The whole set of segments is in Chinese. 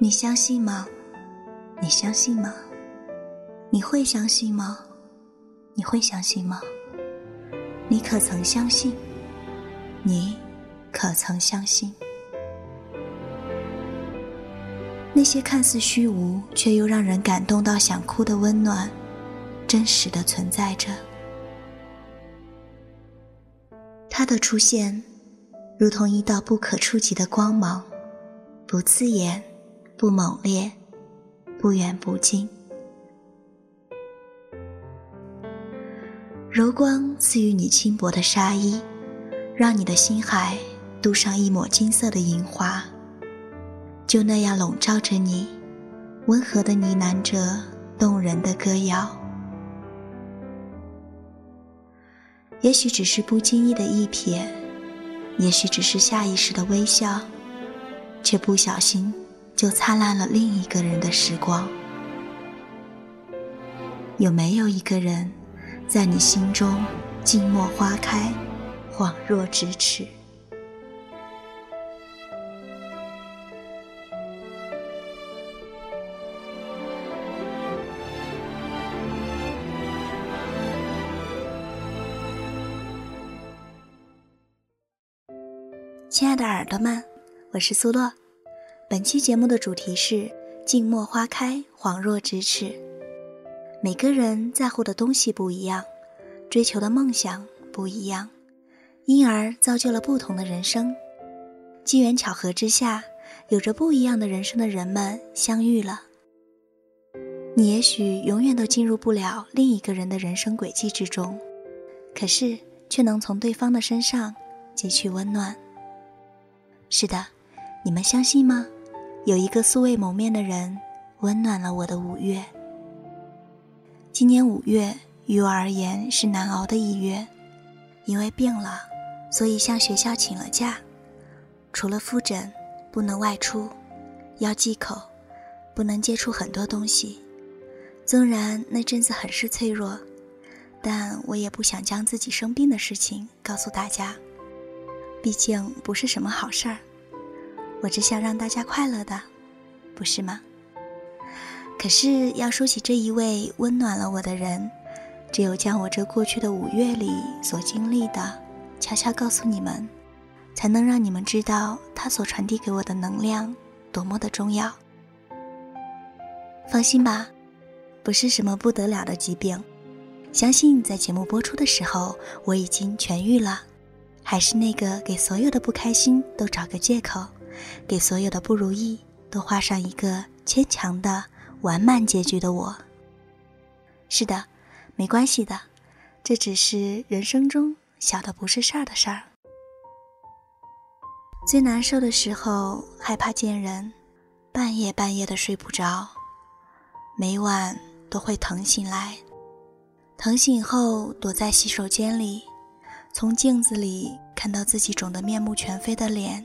你相信吗？你相信吗？你会相信吗？你会相信吗？你可曾相信？你可曾相信？那些看似虚无却又让人感动到想哭的温暖，真实的存在着。它的出现，如同一道不可触及的光芒，不刺眼。不猛烈，不远不近。柔光赐予你轻薄的纱衣，让你的心海镀上一抹金色的银华。就那样笼罩着你，温和的呢喃着动人的歌谣。也许只是不经意的一瞥，也许只是下意识的微笑，却不小心。就灿烂了另一个人的时光。有没有一个人，在你心中静默花开，恍若咫尺？亲爱的耳朵们，我是苏洛。本期节目的主题是“静默花开，恍若咫尺”。每个人在乎的东西不一样，追求的梦想不一样，因而造就了不同的人生。机缘巧合之下，有着不一样的人生的人们相遇了。你也许永远都进入不了另一个人的人生轨迹之中，可是却能从对方的身上汲取温暖。是的，你们相信吗？有一个素未谋面的人，温暖了我的五月。今年五月于我而言是难熬的一月，因为病了，所以向学校请了假。除了复诊，不能外出，要忌口，不能接触很多东西。纵然那阵子很是脆弱，但我也不想将自己生病的事情告诉大家，毕竟不是什么好事儿。我只想让大家快乐的，不是吗？可是要说起这一位温暖了我的人，只有将我这过去的五月里所经历的悄悄告诉你们，才能让你们知道他所传递给我的能量多么的重要。放心吧，不是什么不得了的疾病，相信在节目播出的时候我已经痊愈了。还是那个给所有的不开心都找个借口。给所有的不如意都画上一个牵强的完满结局的我。是的，没关系的，这只是人生中小的不是事儿的事儿。最难受的时候，害怕见人，半夜半夜的睡不着，每晚都会疼醒来，疼醒后躲在洗手间里，从镜子里看到自己肿得面目全非的脸。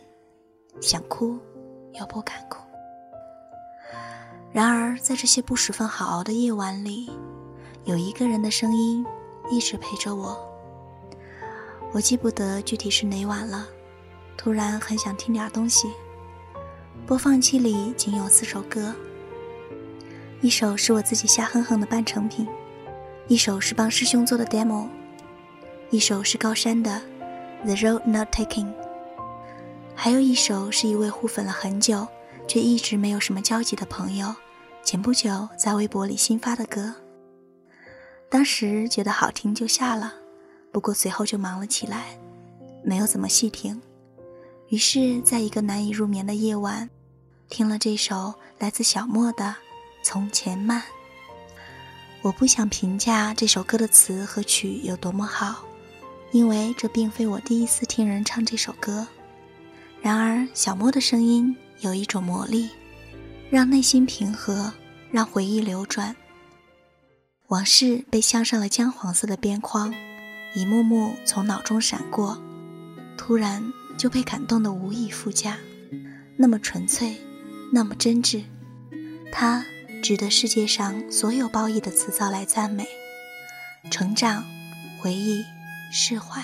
想哭，又不敢哭。然而，在这些不十分好熬的夜晚里，有一个人的声音一直陪着我。我记不得具体是哪晚了，突然很想听点东西。播放器里仅有四首歌，一首是我自己瞎哼哼的半成品，一首是帮师兄做的 demo，一首是高山的《The Road Not Taking》。还有一首是一位互粉了很久，却一直没有什么交集的朋友，前不久在微博里新发的歌。当时觉得好听就下了，不过随后就忙了起来，没有怎么细听。于是，在一个难以入眠的夜晚，听了这首来自小莫的《从前慢》。我不想评价这首歌的词和曲有多么好，因为这并非我第一次听人唱这首歌。然而，小莫的声音有一种魔力，让内心平和，让回忆流转。往事被镶上了姜黄色的边框，一幕幕从脑中闪过，突然就被感动得无以复加。那么纯粹，那么真挚，它值得世界上所有褒义的词藻来赞美。成长，回忆，释怀。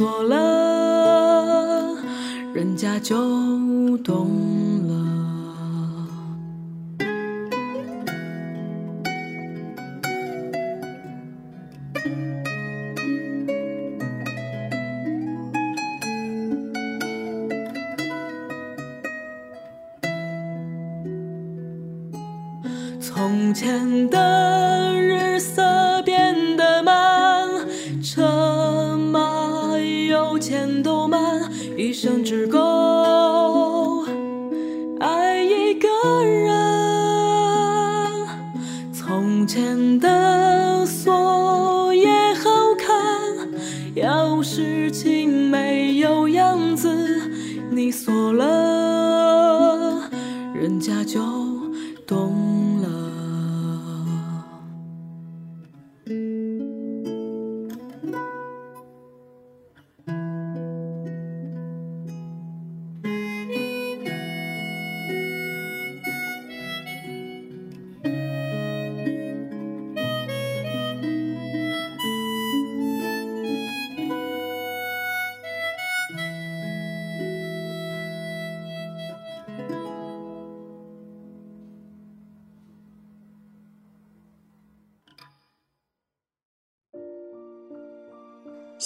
你锁了，人家就懂了。从前的日色生只够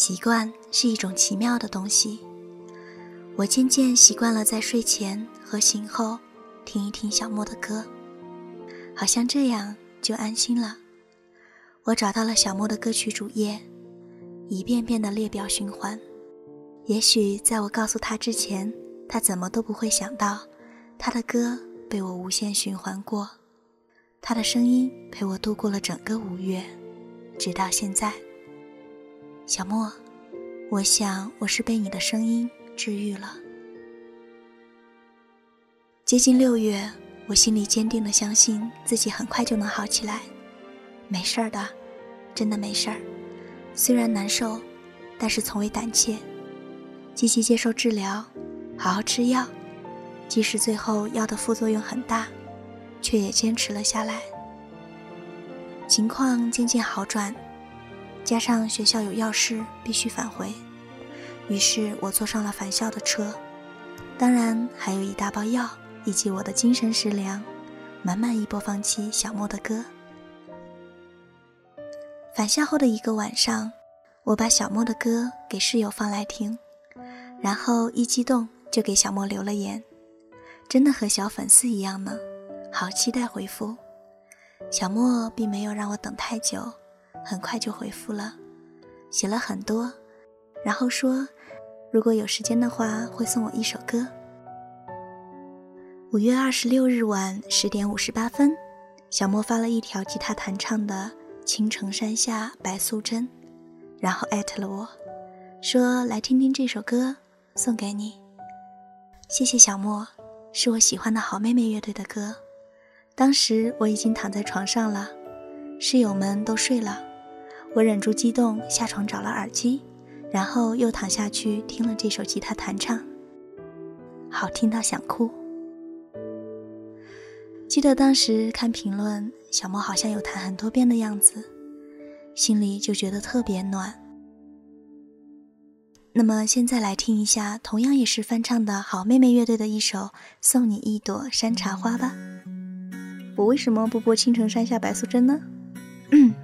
习惯是一种奇妙的东西，我渐渐习惯了在睡前和醒后听一听小莫的歌，好像这样就安心了。我找到了小莫的歌曲主页，一遍遍的列表循环。也许在我告诉他之前，他怎么都不会想到，他的歌被我无限循环过，他的声音陪我度过了整个五月，直到现在。小莫，我想我是被你的声音治愈了。接近六月，我心里坚定的相信自己很快就能好起来，没事儿的，真的没事儿。虽然难受，但是从未胆怯，积极接受治疗，好好吃药，即使最后药的副作用很大，却也坚持了下来。情况渐渐好转。加上学校有要事必须返回，于是我坐上了返校的车，当然还有一大包药以及我的精神食粮，满满一播放器小莫的歌。返校后的一个晚上，我把小莫的歌给室友放来听，然后一激动就给小莫留了言，真的和小粉丝一样呢，好期待回复。小莫并没有让我等太久。很快就回复了，写了很多，然后说，如果有时间的话，会送我一首歌。五月二十六日晚十点五十八分，小莫发了一条吉他弹唱的《青城山下白素贞》，然后艾特了我，说来听听这首歌，送给你。谢谢小莫，是我喜欢的好妹妹乐队的歌。当时我已经躺在床上了，室友们都睡了。我忍住激动，下床找了耳机，然后又躺下去听了这首吉他弹唱，好听到想哭。记得当时看评论，小莫好像有弹很多遍的样子，心里就觉得特别暖。那么现在来听一下，同样也是翻唱的好妹妹乐队的一首《送你一朵山茶花》吧。我为什么不播《青城山下白素贞》呢？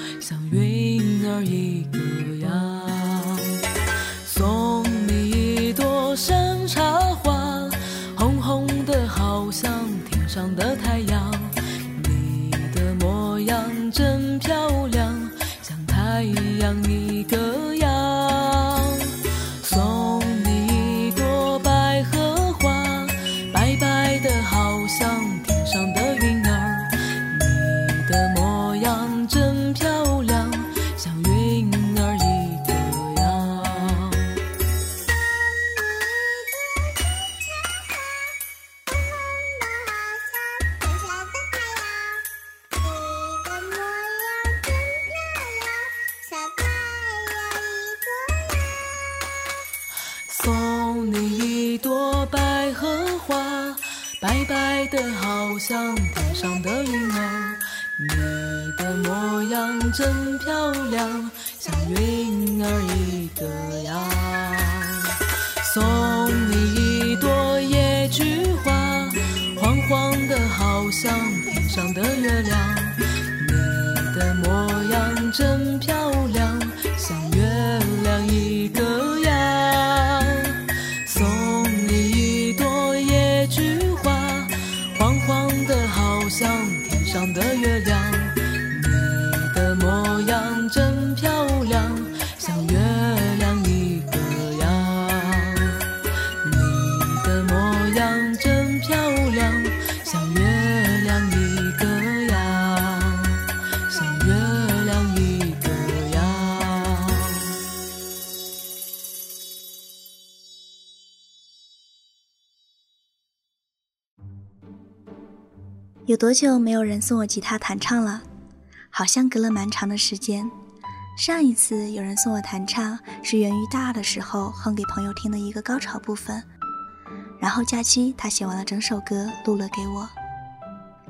像云儿一个样。送你一朵山茶花，红红的好像天上的太阳。你的模样真漂亮，像太阳一多久没有人送我吉他弹唱了？好像隔了蛮长的时间。上一次有人送我弹唱，是源于大二的时候哼给朋友听的一个高潮部分。然后假期他写完了整首歌，录了给我。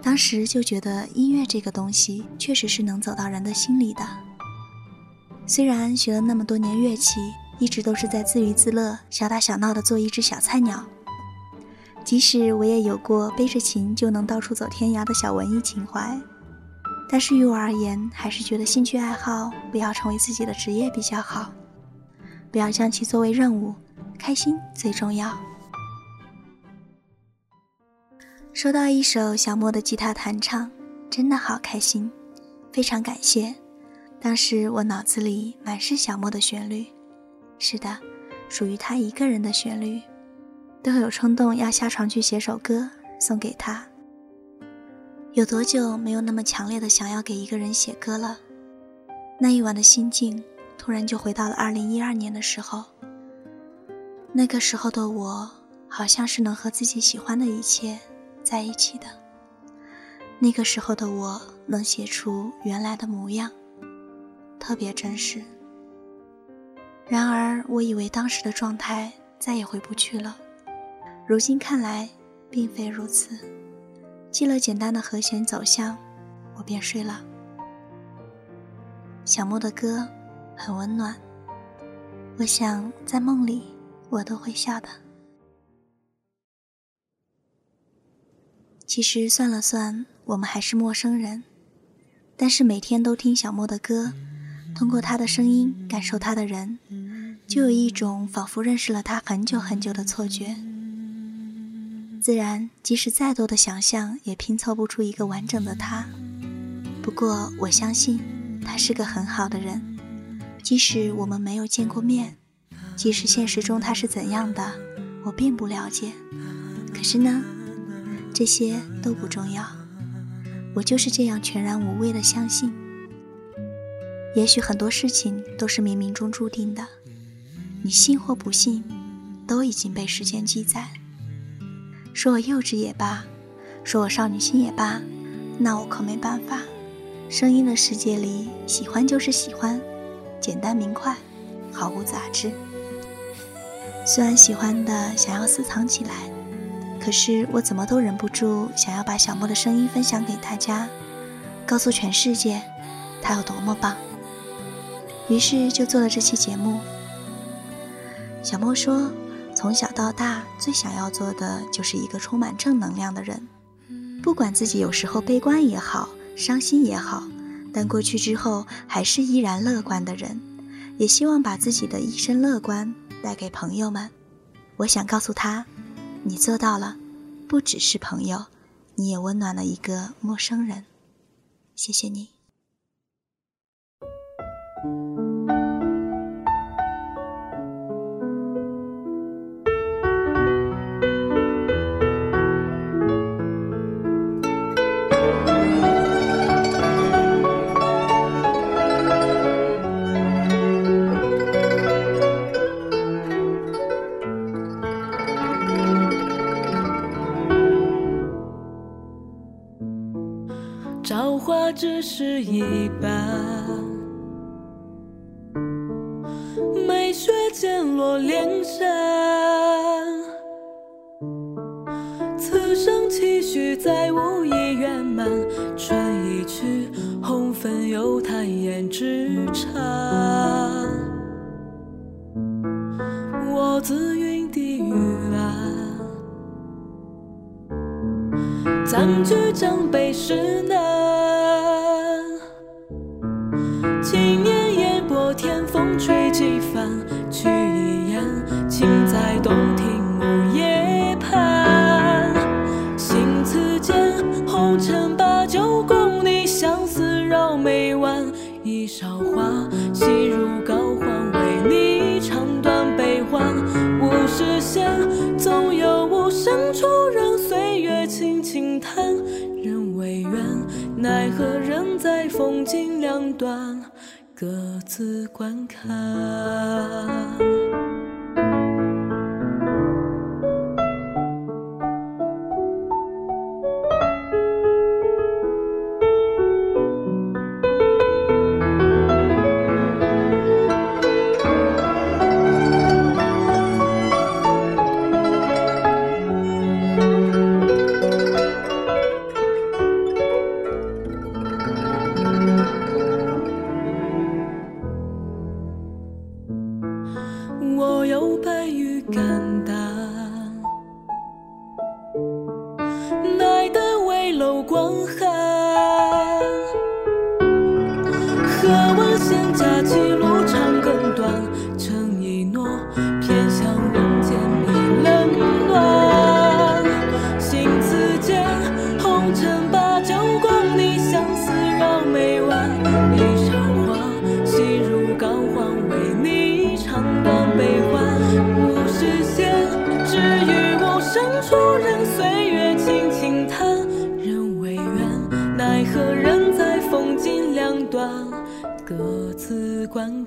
当时就觉得音乐这个东西确实是能走到人的心里的。虽然学了那么多年乐器，一直都是在自娱自乐、小打小闹的做一只小菜鸟。即使我也有过背着琴就能到处走天涯的小文艺情怀，但是于我而言，还是觉得兴趣爱好不要成为自己的职业比较好，不要将其作为任务，开心最重要。收到一首小莫的吉他弹唱，真的好开心，非常感谢。当时我脑子里满是小莫的旋律，是的，属于他一个人的旋律。都有冲动要下床去写首歌送给他。有多久没有那么强烈的想要给一个人写歌了？那一晚的心境突然就回到了二零一二年的时候。那个时候的我，好像是能和自己喜欢的一切在一起的。那个时候的我，能写出原来的模样，特别真实。然而，我以为当时的状态再也回不去了。如今看来，并非如此。记了简单的和弦走向，我便睡了。小莫的歌很温暖，我想在梦里我都会笑的。其实算了算，我们还是陌生人，但是每天都听小莫的歌，通过他的声音感受他的人，就有一种仿佛认识了他很久很久的错觉。自然，即使再多的想象，也拼凑不出一个完整的他。不过，我相信他是个很好的人。即使我们没有见过面，即使现实中他是怎样的，我并不了解。可是呢，这些都不重要。我就是这样全然无畏的相信。也许很多事情都是冥冥中注定的，你信或不信，都已经被时间记载。说我幼稚也罢，说我少女心也罢，那我可没办法。声音的世界里，喜欢就是喜欢，简单明快，毫无杂质。虽然喜欢的想要私藏起来，可是我怎么都忍不住想要把小莫的声音分享给大家，告诉全世界他有多么棒。于是就做了这期节目。小莫说，从小到大最想要做的就是一个充满正能量的人，不管自己有时候悲观也好，伤心也好，但过去之后还是依然乐观的人。也希望把自己的一身乐观带给朋友们。我想告诉他，你做到了，不只是朋友，你也温暖了一个陌生人。谢谢你。一半，梅雪渐落脸上，此生期许再无一圆满。春已去，红粉犹叹胭脂长。我自云地狱岸，暂居江北石南。叹人未远奈何人在风景两端，各自观看。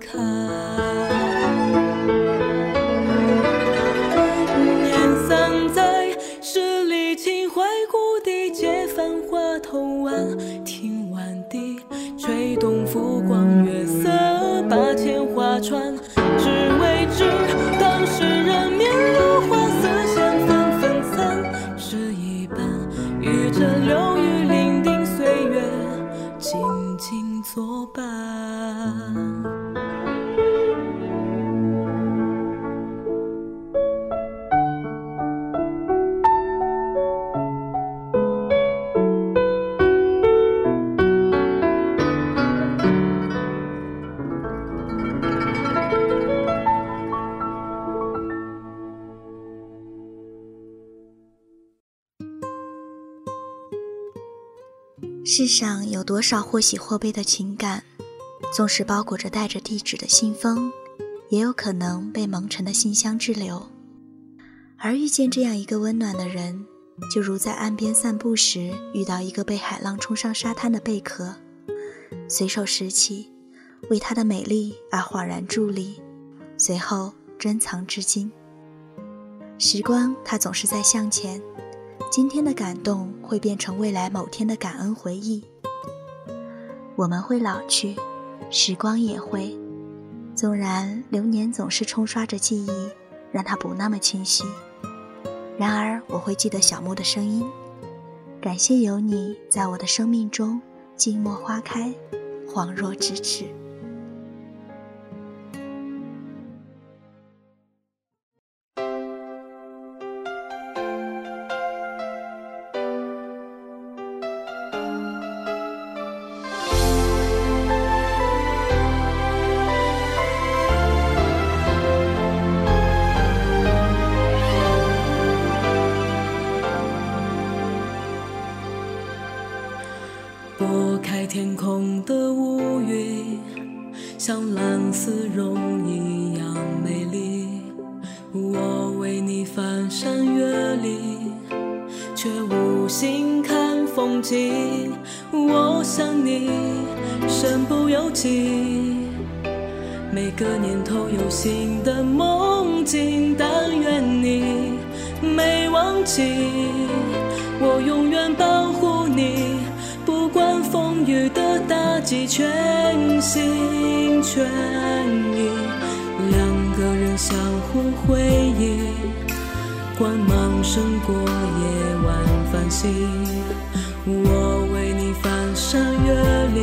看，年三载，十里秦淮故地，借繁华偷安。听晚笛，吹动浮光月色，八千画船。多少或喜或悲的情感，纵使包裹着带着地址的信封，也有可能被蒙尘的信箱滞留。而遇见这样一个温暖的人，就如在岸边散步时遇到一个被海浪冲上沙滩的贝壳，随手拾起，为它的美丽而恍然伫立，随后珍藏至今。时光，它总是在向前。今天的感动会变成未来某天的感恩回忆。我们会老去，时光也会。纵然流年总是冲刷着记忆，让它不那么清晰。然而，我会记得小莫的声音。感谢有你在我的生命中，静默花开，恍若咫尺。每个年头有新的梦境，但愿你没忘记，我永远保护你。不管风雨的打击，全心全意，两个人相互回忆，光芒胜过夜晚繁星。我为你翻山越岭，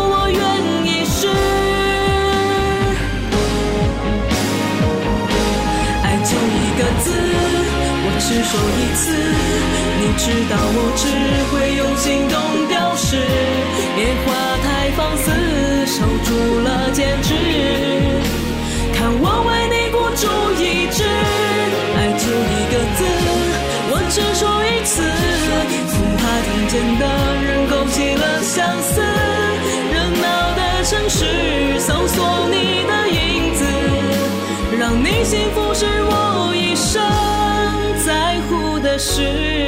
是否一次。你知道我只会用行动是。